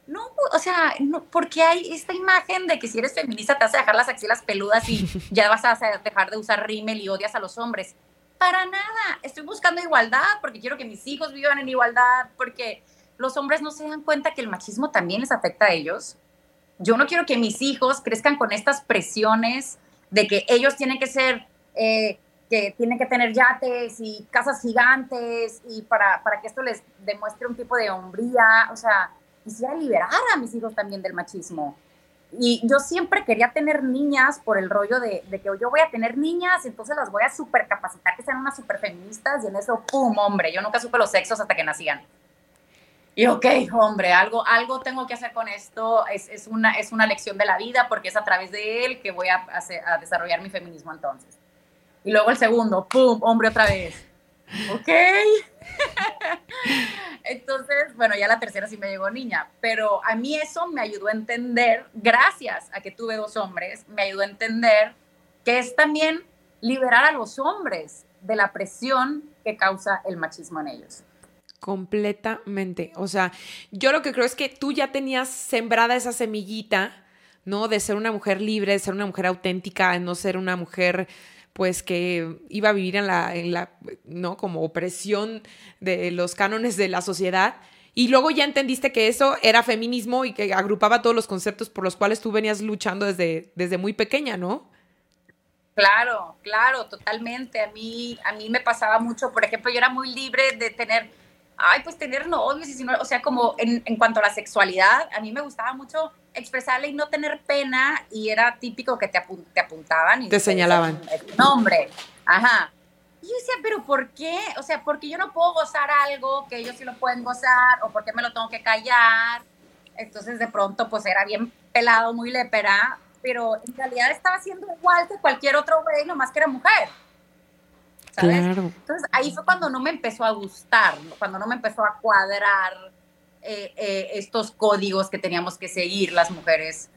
No, o sea, no, porque hay esta imagen de que si eres feminista te vas a dejar las axilas peludas y ya vas a dejar de usar rímel y odias a los hombres. Para nada, estoy buscando igualdad porque quiero que mis hijos vivan en igualdad, porque los hombres no se dan cuenta que el machismo también les afecta a ellos. Yo no quiero que mis hijos crezcan con estas presiones de que ellos tienen que ser, eh, que tienen que tener yates y casas gigantes y para, para que esto les demuestre un tipo de hombría. O sea, quisiera liberar a mis hijos también del machismo. Y yo siempre quería tener niñas por el rollo de, que yo voy a tener niñas, entonces las voy a supercapacitar que sean unas super feministas y en eso, ¡pum! Hombre, yo nunca supe los sexos hasta que nacían. Y ok, hombre, algo, algo tengo que hacer con esto, es, es, una, es una lección de la vida porque es a través de él que voy a, a desarrollar mi feminismo entonces. Y luego el segundo, ¡pum! Hombre otra vez. Ok. Entonces, bueno, ya la tercera sí me llegó niña, pero a mí eso me ayudó a entender, gracias a que tuve dos hombres, me ayudó a entender que es también liberar a los hombres de la presión que causa el machismo en ellos. Completamente. O sea, yo lo que creo es que tú ya tenías sembrada esa semillita, ¿no? De ser una mujer libre, de ser una mujer auténtica, de no ser una mujer pues que iba a vivir en la, en la, ¿no? Como opresión de los cánones de la sociedad. Y luego ya entendiste que eso era feminismo y que agrupaba todos los conceptos por los cuales tú venías luchando desde, desde muy pequeña, ¿no? Claro, claro, totalmente. A mí, a mí me pasaba mucho, por ejemplo, yo era muy libre de tener, ay, pues tener novios y si no, o sea, como en, en cuanto a la sexualidad, a mí me gustaba mucho expresarle y no tener pena y era típico que te, te apuntaban y te señalaban el nombre. Ajá. Y yo decía, pero ¿por qué? O sea, porque yo no puedo gozar algo que ellos sí lo pueden gozar o porque me lo tengo que callar. Entonces de pronto pues era bien pelado, muy lepera, pero en realidad estaba haciendo igual que cualquier otro güey, nomás que era mujer. ¿Sabes? Entonces ahí fue cuando no me empezó a gustar, cuando no me empezó a cuadrar eh, eh, estos códigos que teníamos que seguir las mujeres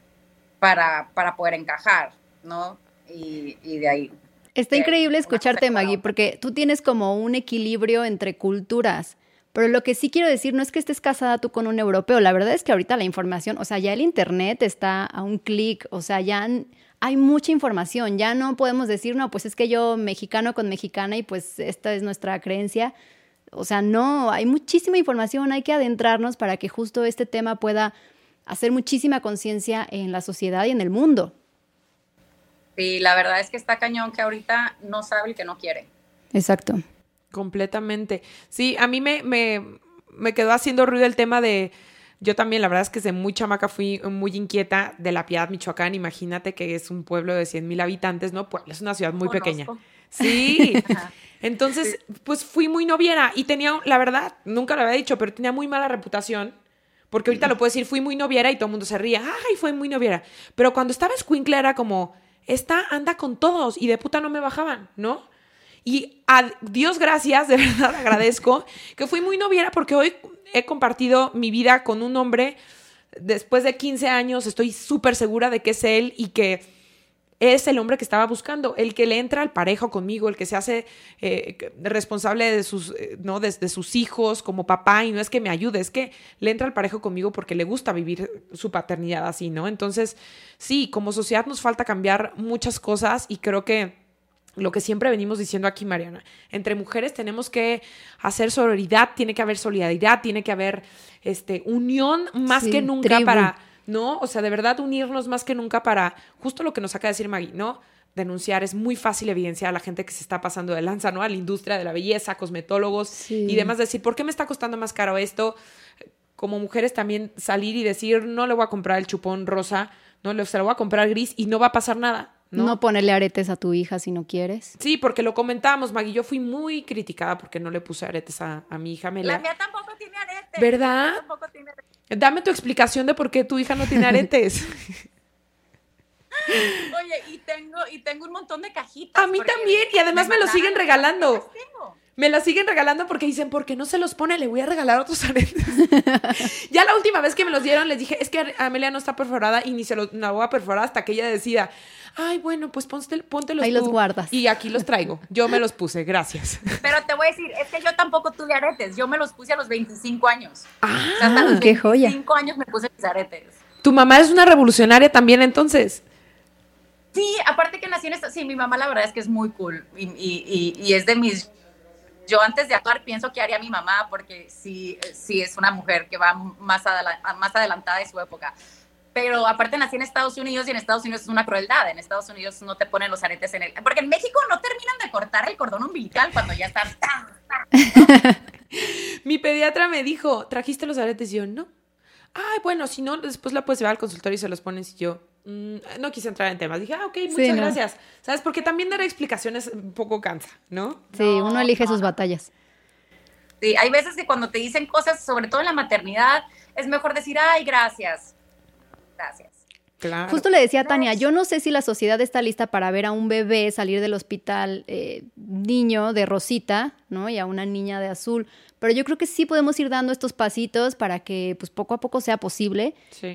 para, para poder encajar, ¿no? Y, de ahí. Está increíble escucharte, Maggie, porque tú tienes como un equilibrio entre culturas. Pero lo que sí quiero decir no es que estés casada tú con un europeo. La verdad es que ahorita la información, o sea, ya el Internet está a un clic, o sea, ya hay mucha información. Ya no podemos decir, no, pues es que yo mexicano con mexicana y pues esta es nuestra creencia. O sea, no, hay muchísima información, hay que adentrarnos para que justo este tema pueda hacer muchísima conciencia en la sociedad y en el mundo. Sí, la verdad es que está cañón que ahorita no sabe el que no quiere. Exacto. Completamente. Sí, a mí me, me, quedó haciendo ruido el tema de, yo también, la verdad es que desde muy chamaca fui muy inquieta de La Piedad, Michoacán. Imagínate que es un pueblo de 100 mil habitantes, ¿no? Pues es una ciudad muy pequeña. Sí. <laughs> Entonces, pues fui muy noviera y tenía, la verdad, nunca lo había dicho, pero tenía muy mala reputación. Porque ahorita lo puedo decir, fui muy noviera y todo el mundo se ría. Ay, fue muy noviera. Pero cuando estaba escuincla era como, esta anda con todos y de puta no me bajaban, ¿no? Y a Dios gracias, de <laughs> verdad agradezco que fui muy noviera porque hoy he compartido mi vida con un hombre después de 15 años estoy súper segura de que es él y que es el hombre que estaba buscando, el que le entra al parejo conmigo, el que se hace eh, responsable de sus, eh, ¿no? De, sus hijos como papá y no es que me ayude, es que le entra al parejo conmigo porque le gusta vivir su paternidad así, ¿no? Entonces, sí, como sociedad nos falta cambiar muchas cosas y creo que lo que siempre venimos diciendo aquí, Mariana, entre mujeres tenemos que hacer sororidad, tiene que haber solidaridad, tiene que haber este, unión más que nunca para ¿no? O sea, de verdad unirnos más que nunca para justo lo que nos acaba de decir Maggie, ¿no? Denunciar, es muy fácil evidenciar a la gente que se está pasando de lanza, ¿no? A la industria de la belleza, cosmetólogos y demás, decir, ¿por qué me está costando más caro esto? Como mujeres también salir y decir, no le voy a comprar el chupón rosa, no, se lo voy a comprar gris y no va a pasar nada. ¿no? no ponerle aretes a tu hija si no quieres. Sí, porque lo comentábamos, Maggie. Yo fui muy criticada porque no le puse aretes a, mi hija Mela. La mía tampoco tiene aretes. ¿Verdad? Dame tu explicación de por qué tu hija no tiene <laughs> aretes. Oye, y tengo, y tengo un montón de cajitas. A mí también, y además me, lo siguen regalando. Me las siguen regalando porque dicen, porque no se los pone? Le voy a regalar otros aretes. <laughs> ya la última vez que me los dieron, les dije, es que Amelia no está perforada y ni se los no voy a perforar hasta que ella decida, ay, bueno, pues ponte, póntelos Ahí los guardas. Y aquí los traigo. Yo me los puse, gracias. <laughs> Pero te voy a decir, es que yo tampoco tuve aretes. Yo me los puse a los 25 años. Ah, hasta los qué 25 años me puse mis aretes. ¿Tu mamá es una revolucionaria también entonces? Sí, aparte que nací en esta, sí, mi mamá la verdad es que es muy cool y, y, y, es de mis, yo antes de actuar pienso que haría mi mamá porque sí, sí es una mujer que va más, más adelantada de su época pero aparte nací en Estados Unidos y en Estados Unidos es una crueldad. En Estados Unidos no te ponen los aretes en el... Porque en México no terminan de cortar el cordón umbilical cuando ya están... <laughs> Mi pediatra me dijo, ¿trajiste los aretes? Y yo, no. Ay, bueno, si no, después la puedes llevar al consultorio y se los pones y yo... Mm, no quise entrar en temas. Dije, ah, ok, muchas gracias. ¿Sabes? Porque también dar explicaciones un poco cansa, ¿no? Sí, uno elige sus batallas. Sí, hay veces que cuando te dicen cosas, sobre todo en la maternidad, es mejor decir, ay, gracias Gracias. Justo le decía a Tania, yo no sé si la sociedad está lista para ver a un bebé salir del hospital eh, niño de rosita, ¿no? Y a una niña de azul, pero yo creo que sí podemos ir dando estos pasitos para que pues poco a poco sea posible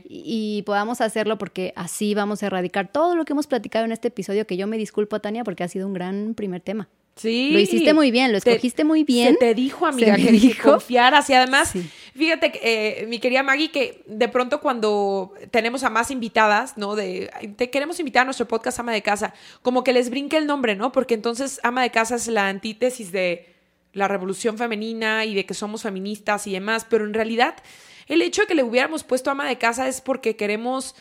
y, podamos hacerlo porque así vamos a erradicar todo lo que hemos platicado en este episodio, que yo me disculpo, Tania, porque ha sido un gran primer tema. Sí. Lo hiciste muy bien, lo escogiste muy bien. Se te dijo, amiga, que dijo. confiaras. Y además, fíjate, eh, mi querida Maggie, que de pronto cuando tenemos a más invitadas, ¿no? De, te queremos invitar a nuestro podcast Ama de Casa, como que les brinque el nombre, ¿no? Porque entonces Ama de Casa es la antítesis de la revolución femenina y de que somos feministas y demás. Pero en realidad, el hecho de que le hubiéramos puesto Ama de Casa es porque queremos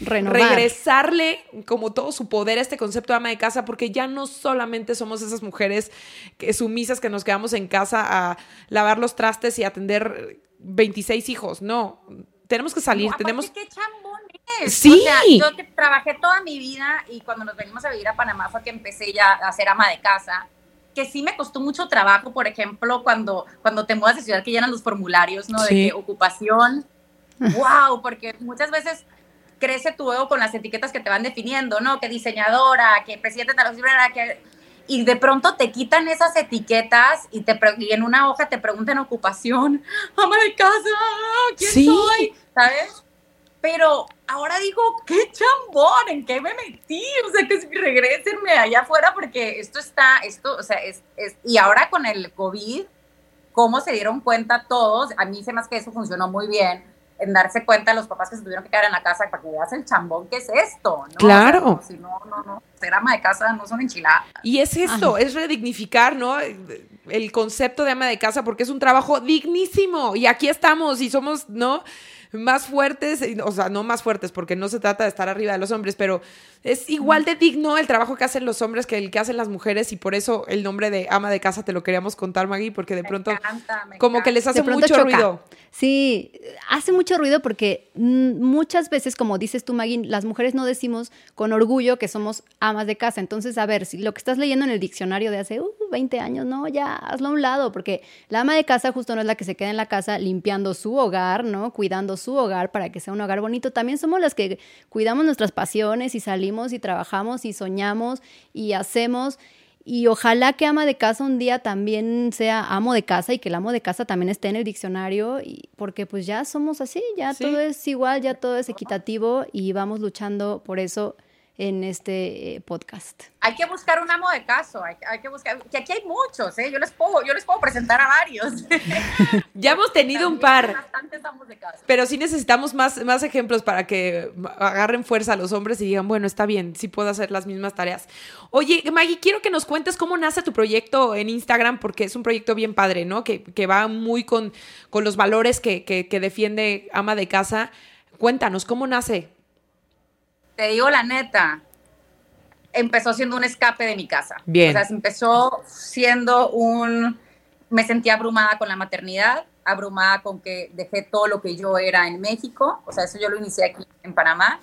regresarle como todo su poder a este concepto de ama de casa, porque ya no solamente somos esas mujeres que, sumisas que nos quedamos en casa a lavar los trastes y atender 26 hijos, no, tenemos que salir, tenemos... ¿Qué chambón es? Sí. yo que trabajé toda mi vida y cuando nos venimos a vivir a Panamá fue que empecé ya a ser ama de casa que sí me costó mucho trabajo, por ejemplo, cuando, cuando te mudas de ciudad que llenan los formularios, ¿no? De ocupación. wow, porque muchas veces crece tu ego con las etiquetas que te van definiendo, ¿no? Que diseñadora, que presidente de la librera, que... Y de pronto te quitan esas etiquetas y, te y en una hoja te preguntan ocupación, <laughs> ama de casa, ¿quién soy? ¿Sabes? Pero ahora digo, qué chambón, ¿en qué me metí? O sea, que regresenme allá afuera porque esto está, esto, o sea, es, es, y ahora con el COVID, cómo se dieron cuenta todos, a mí se hace que eso funcionó muy bien, en darse cuenta los papás que se tuvieron que quedar en la casa para que veas el chambón que es esto, ¿no? Claro. si no, no, no, ser ama de casa no son enchiladas. Y es esto, es redignificar, ¿no? El concepto de ama de casa porque es un trabajo dignísimo y aquí estamos y somos, ¿no? más fuertes, o sea, no más fuertes porque no se trata de estar arriba de los hombres, pero es igual de digno el trabajo que hacen los hombres que el que hacen las mujeres y por eso el nombre de ama de casa te lo queríamos contar, Maggie, porque de pronto como que les hace mucho ruido. Sí, hace mucho ruido porque muchas veces, como dices tú, Maggie, las mujeres no decimos con orgullo que somos amas de casa. Entonces, a ver, si lo que estás leyendo en el diccionario de hace 20 uh, años, no, ya hazlo a un lado, porque la ama de casa justo no es la que se queda en la casa limpiando su hogar, ¿no? Cuidando su hogar para que sea un hogar bonito. También somos las que cuidamos nuestras pasiones y salimos y trabajamos y soñamos y hacemos. Y ojalá que ama de casa un día también sea amo de casa y que el amo de casa también esté en el diccionario, y, porque pues ya somos así, ya todo es igual, ya todo es equitativo y vamos luchando por eso en este eh, podcast. Hay que buscar un amo de caso, hay, que buscar, que aquí hay muchos, ¿eh? yo, les puedo, yo les puedo presentar a varios. <laughs> ya hemos tenido un par. Pero sí necesitamos más, más ejemplos para que agarren fuerza a los hombres y digan, bueno, está bien, sí puedo hacer las mismas tareas. Oye, Maggie, quiero que nos cuentes cómo nace tu proyecto en Instagram, porque es un proyecto bien padre, ¿no? Que, que va muy con, con los valores que, que, que defiende ama de casa. Cuéntanos, ¿cómo nace? Te digo la neta, empezó siendo un escape de mi casa. Bien. O sea, empezó siendo un... Me sentía abrumada con la maternidad, abrumada con que dejé todo lo que yo era en México, o sea, eso yo lo inicié aquí en Panamá,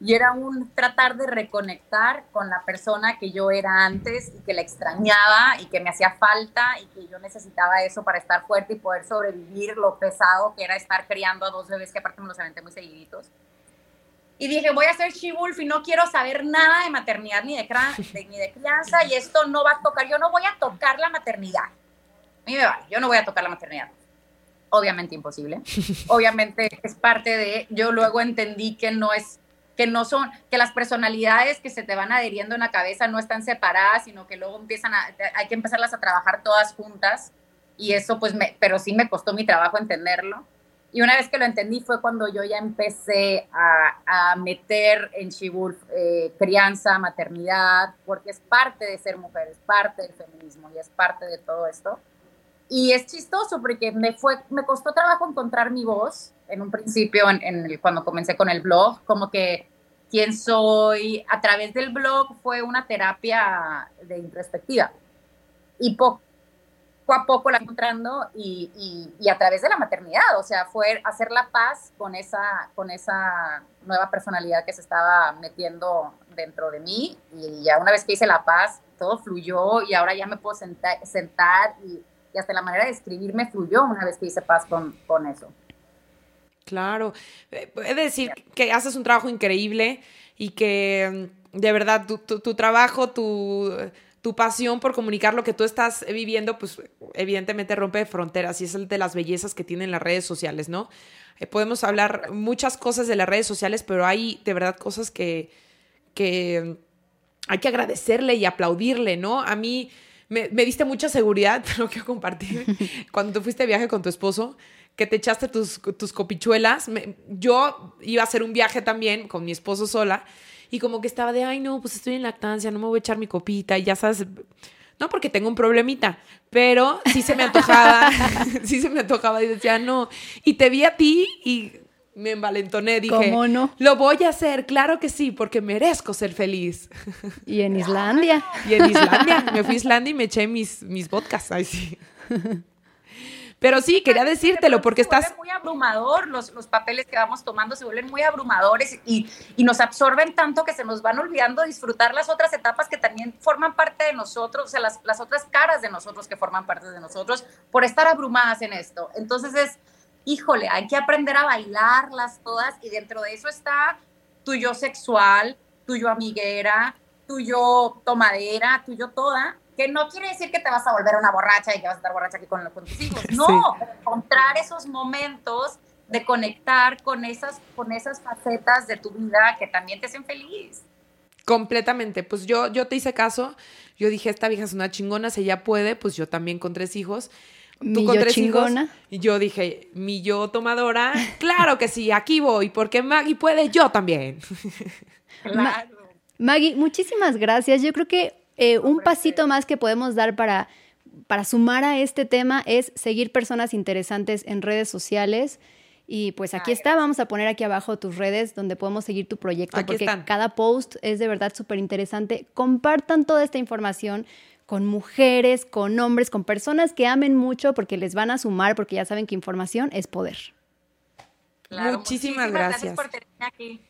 y era un tratar de reconectar con la persona que yo era antes y que la extrañaba y que me hacía falta y que yo necesitaba eso para estar fuerte y poder sobrevivir lo pesado que era estar criando a dos bebés que aparte me los aventé muy seguiditos. Y dije, voy a ser she-wolf y no quiero saber nada de maternidad ni <laughs> de, ni de crianza y esto no va a tocar, yo no voy a tocar la maternidad. A mí me vale, yo no voy a tocar la maternidad. Obviamente imposible. <laughs> Obviamente es parte de, yo luego entendí que no es que no son, que las personalidades que se te van adheriendo en la cabeza no están separadas, sino que luego empiezan a, hay que empezarlas a trabajar todas juntas. Y eso, pues, me, pero sí me costó mi trabajo entenderlo. Y una vez que lo entendí fue cuando yo ya empecé a, a meter en Shibulf eh, crianza, maternidad, porque es parte de ser mujer, es parte del feminismo y es parte de todo esto. Y es chistoso porque me, fue, me costó trabajo encontrar mi voz en un principio, en cuando comencé con el blog, como que quién soy, a través del blog fue una terapia de introspectiva. Y poco a poco la encontrando y, y, a través de la maternidad, o sea, fue hacer la paz con esa, con esa nueva personalidad que se estaba metiendo dentro de mí y ya una vez que hice la paz, todo fluyó y ahora ya me puedo sentar, sentar y, hasta la manera de escribir me fluyó una vez que hice paz con, con eso. Claro, eh, puede decir que haces un trabajo increíble y que mm, de verdad tu, tu trabajo, tu tu pasión por comunicar lo que tú estás viviendo, pues evidentemente rompe fronteras y es el de las bellezas que tienen las redes sociales, ¿no? Eh, podemos hablar muchas cosas de las redes sociales, pero hay de verdad cosas que, que hay que agradecerle y aplaudirle, ¿no? A mí me, diste mucha seguridad, <laughs> lo quiero compartir, <laughs> cuando tú fuiste de viaje con tu esposo, que te echaste tus, tus copichuelas. yo iba a hacer un viaje también con mi esposo sola y como que estaba de, ay, no, pues estoy en lactancia, no me voy a echar mi copita y ya sabes, no porque tengo un problemita, pero sí se me antojaba, <laughs> <laughs> sí se me antojaba y decía, no, y te vi a ti y me envalentoné, dije, ¿Cómo no? Lo voy a hacer, claro que sí, porque merezco ser feliz. Y en Islandia. Y en Islandia, me fui a Islandia y me eché mis, mis vodkas, ay sí. <laughs> Pero sí, quería decírtelo porque estás... Se muy abrumador, los, los papeles que vamos tomando se vuelven muy abrumadores y, y nos absorben tanto que se nos van olvidando disfrutar las otras etapas que también forman parte de nosotros, o sea, las, las otras caras de nosotros que forman parte de nosotros por estar abrumadas en esto. Entonces es, híjole, hay que aprender a bailarlas todas y dentro de eso está tu yo sexual, tu yo amiguera, tu yo tomadera, tu yo toda, que no quiere decir que te vas a volver una borracha y que vas a estar borracha aquí con, tus hijos. No, encontrar esos momentos de conectar con esas, con esas facetas de tu vida que también te hacen feliz. Completamente. Pues yo, yo te hice caso. Yo dije, esta vieja es una chingona, si ella puede, pues yo también con tres hijos. Tú con tres chingona? hijos. Y yo dije, mi yo tomadora, <laughs> claro que sí, aquí voy, porque Maggie puede, yo también. <laughs> Claro. Maggie, muchísimas gracias. Yo creo que eh, un pasito más que podemos dar para, para sumar a este tema es seguir personas interesantes en redes sociales. Y pues aquí está, vamos a poner aquí abajo tus redes donde podemos seguir tu proyecto, porque cada post es de verdad súper interesante. Compartan toda esta información con mujeres, con hombres, con personas que amen mucho porque les van a sumar, porque ya saben que información es poder. muchísimas, gracias. por tenerme aquí.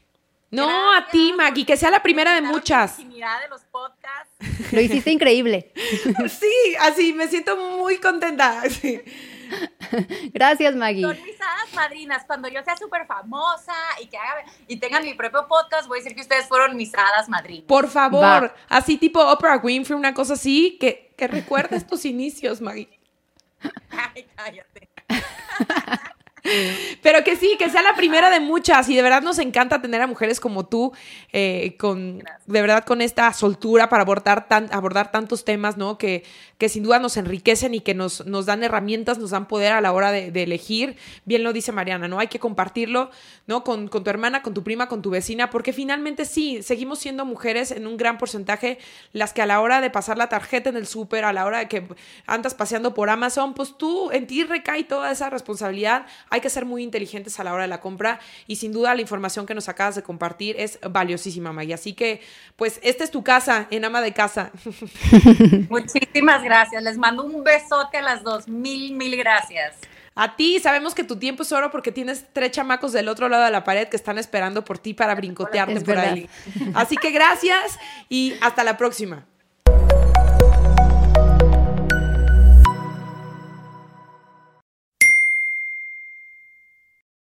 No, a ti, Maggie, que sea la primera de muchas. de los podcasts. Lo hiciste increíble. <laughs> Sí, así me siento muy contenta. Gracias, Maggie. Son mis hadas madrinas. Cuando yo sea súper famosa y que haga, y tenga mi propio podcast, voy a decir que ustedes fueron mis hadas madrinas. Por favor, así tipo Oprah Winfrey, una cosa así, que, que recuerdes tus inicios, Maggie. <laughs> Ay, cállate. <laughs> <laughs> Pero que sí, que sea la primera de muchas y de verdad nos encanta tener a mujeres como tú, eh, con, de verdad con esta soltura para abordar, tan, abordar tantos temas, ¿no? Que, que sin duda nos enriquecen y que nos, nos dan herramientas, nos dan poder a la hora de, elegir. Bien lo dice Mariana, ¿no? Hay que compartirlo, ¿no? Con, con, tu hermana, con tu prima, con tu vecina, porque finalmente sí, seguimos siendo mujeres en un gran porcentaje las que a la hora de pasar la tarjeta en el súper, a la hora de que andas paseando por Amazon, pues tú, en ti recae toda esa responsabilidad hay que ser muy inteligentes a la hora de la compra y sin duda la información que nos acabas de compartir es valiosísima, Maggie. Así que, pues, esta es tu casa, en ama de casa. <laughs> Muchísimas gracias. Les mando un besote a las dos. Mil, mil gracias. A ti, sabemos que tu tiempo es oro porque tienes tres chamacos del otro lado de la pared que están esperando por ti para brincotearte por ahí. Así que gracias y hasta la próxima.